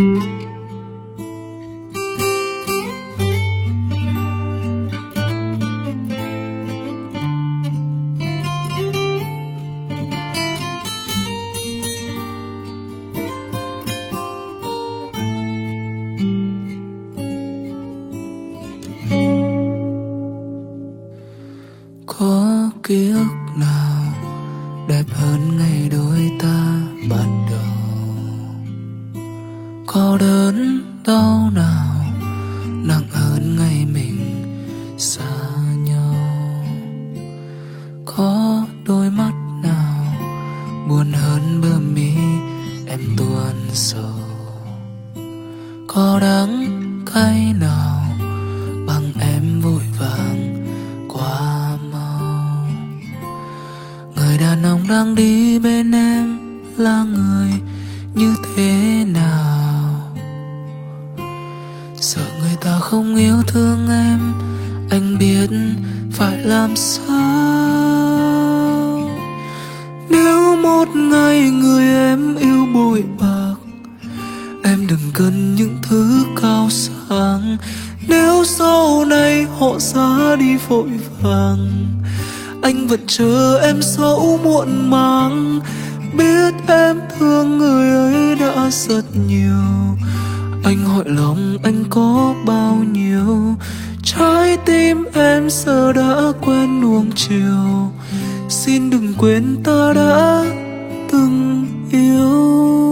có ký ức nào đẹp hơn ngày đôi ta ban đầu? Có đớn đau nào nặng hơn ngày mình xa nhau. Có đôi mắt nào buồn hơn bờ mi em tuôn sầu có đắng cay nào bằng em vội vàng quá mau? Người đàn ông đang đi bên em là người như thế nào? Sợ người ta không yêu thương em, anh biết phải làm sao. Nếu một ngày người em yêu bội bạc, em đừng cần những thứ cao sang. Nếu sau này họ ra đi vội vàng, anh vẫn chờ em xấu muộn màng. Biết em thương người ấy đã rất nhiều anh hỏi lòng anh có bao nhiêu? Trái tim em giờ đã quen nuông chiều. Xin đừng quên ta đã từng yêu.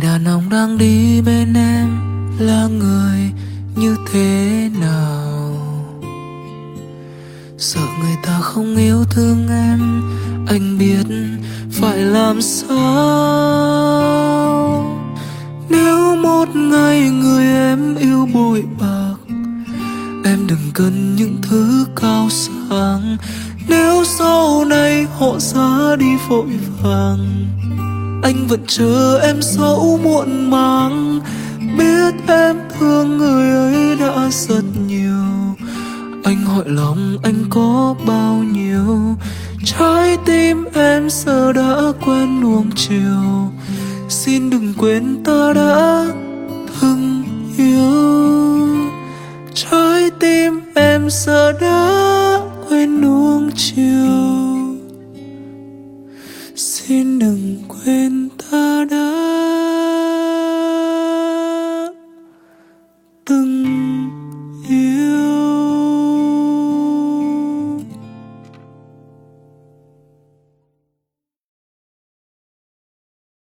Người đàn ông đang đi bên em, là người như thế nào? Sợ người ta không yêu thương em, anh biết phải làm sao? Nếu một ngày người em yêu bội bạc, em đừng cần những thứ cao sang. Nếu sau này họ ra đi vội vàng anh vẫn chờ em dẫu muộn màng, biết em thương người ấy đã rất nhiều. Anh hỏi lòng anh có bao nhiêu, trái tim em giờ đã quen nuông chiều. Xin đừng quên ta đã từng yêu. Trái tim em giờ đã quên nuông chiều xin đừng quên